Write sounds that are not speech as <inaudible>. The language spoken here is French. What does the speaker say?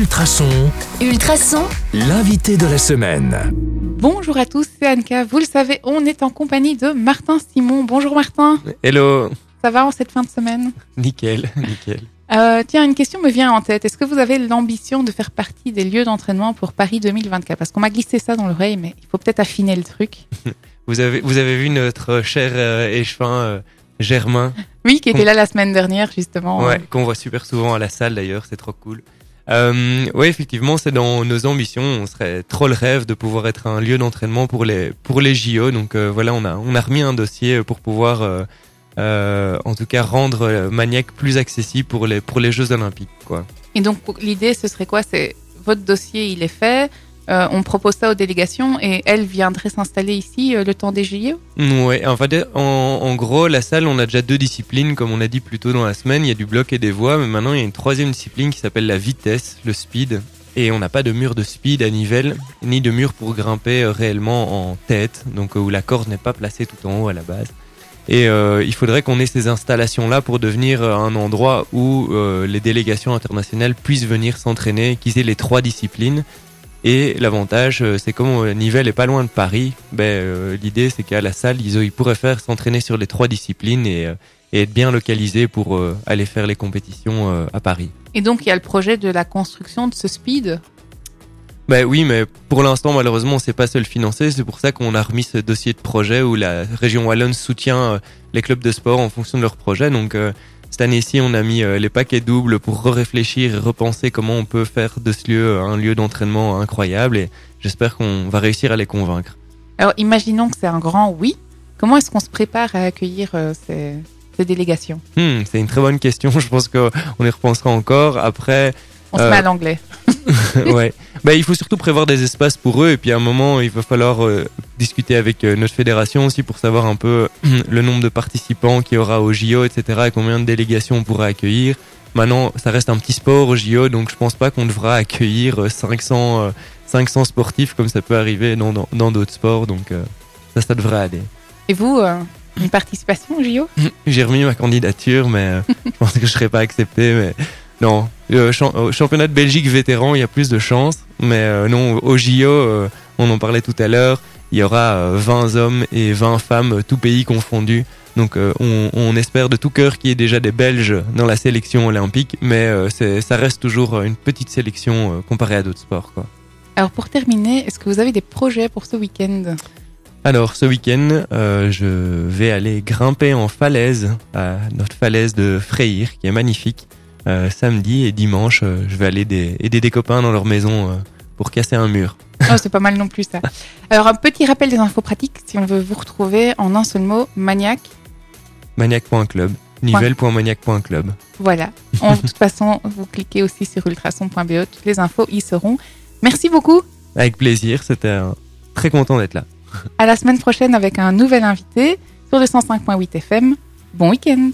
Ultrason, Ultrason, l'invité de la semaine. Bonjour à tous, c'est Anka. Vous le savez, on est en compagnie de Martin Simon. Bonjour Martin, Hello, ça va en cette fin de semaine? Nickel, <laughs> nickel. Euh, Tiens, une question me vient en tête. Est-ce que vous avez l'ambition de faire partie des lieux d'entraînement pour Paris 2024 Parce qu'on m'a glissé ça dans l'oreille, mais il faut peut-être affiner le truc. <laughs> Vous avez, vous avez vu notre cher euh, échevin euh, Germain, Oui, qui était là la semaine dernière justement. ouais, qu'on voit super souvent à la salle d'ailleurs, c'est trop cool. Euh, ouais, effectivement, c'est dans nos ambitions. On serait trop le rêve de pouvoir être un lieu d'entraînement pour les pour les JO. Donc euh, voilà, on a on a remis un dossier pour pouvoir, euh, euh, en tout cas, rendre euh, Maniac plus accessible pour les pour les Jeux Olympiques, quoi. Et donc l'idée, ce serait quoi? C'est votre dossier, il est fait. Euh, on propose ça aux délégations et elles viendraient s'installer ici euh, le temps des JO. Ouais, en fait, en, gros, la salle, on a déjà deux disciplines, comme on a dit plus tôt dans la semaine. Il y a du bloc et des voies, mais maintenant il y a une troisième discipline qui s'appelle la vitesse, le speed. Et on n'a pas de mur de speed à nivelle, ni de mur pour grimper euh, réellement en tête, donc où la corde n'est pas placée tout en haut à la base. Et il faudrait qu'on ait ces installations-là pour devenir un endroit où les délégations internationales puissent venir s'entraîner, qu'ils aient les trois disciplines. Et l'avantage, euh, c'est comme euh, Nivelles est pas loin de Paris, ben, euh, l'idée c'est qu'à la salle, ils, ils pourraient faire s'entraîner sur les trois disciplines et, euh, et être bien localisés pour euh, aller faire les compétitions à Paris. Et donc il y a le projet de la construction de ce speed? Ben oui, mais pour l'instant, malheureusement, on ne sait pas se le financer. C'est pour ça qu'on a remis ce dossier de projet où la région Wallonne soutient les clubs de sport en fonction de leur projet. Donc cette année-ci, on a mis euh, les paquets doubles pour réfléchir et repenser comment on peut faire de ce lieu euh, un lieu d'entraînement incroyable. Et j'espère qu'on va réussir à les convaincre. Alors imaginons que c'est un grand oui. Comment est-ce qu'on se prépare à accueillir euh, ces, ces délégations? Hmm, c'est une très bonne question. <laughs> Je pense qu'on y repensera encore. Après, On se met à l'anglais. <laughs> ouais. Bah, il faut surtout prévoir des espaces pour eux et puis à un moment il va falloir euh, discuter avec euh, notre fédération aussi pour savoir un peu <clears throat> le nombre de participants qu'il y aura au JO etc et combien de délégations on pourra accueillir. Maintenant ça reste un petit sport au JO donc je pense pas qu'on devra accueillir euh, 500 euh, 500 sportifs comme ça peut arriver dans dans dans d'autres sports donc ça ça devrait aller. Et vous, une participation au JO <laughs> J'ai remis ma candidature mais je pense que je serai pas accepté mais non, le champ- au championnat de Belgique vétéran, il y a plus de chances. Mais euh, non, au JO, euh, on en parlait tout à l'heure, il y aura euh, 20 hommes et 20 femmes, euh, tout pays confondus. Donc euh, on, on espère de tout cœur qu'il y ait déjà des Belges dans la sélection olympique, mais euh, ça reste toujours une petite sélection euh, comparée à d'autres sports. Quoi. Alors pour terminer, est-ce que vous avez des projets pour ce week-end? Alors ce week-end, euh, je vais aller grimper en falaise, à notre falaise de Freyr, qui est magnifique. Euh, samedi et dimanche, euh, je vais aller des- aider des copains dans leur maison euh, pour casser un mur. Oh, c'est pas mal non plus ça. <laughs> Alors un petit rappel des infos pratiques, si on veut vous retrouver en un seul mot, maniac. Maniac.club, nivelle.maniac.club. Voilà. En de toute façon, vous cliquez aussi sur ultrason.be, toutes les infos y seront. Merci beaucoup. Avec plaisir, c'était euh, très content d'être là. À la semaine prochaine avec un nouvel invité sur le 105.8 FM. Bon week-end.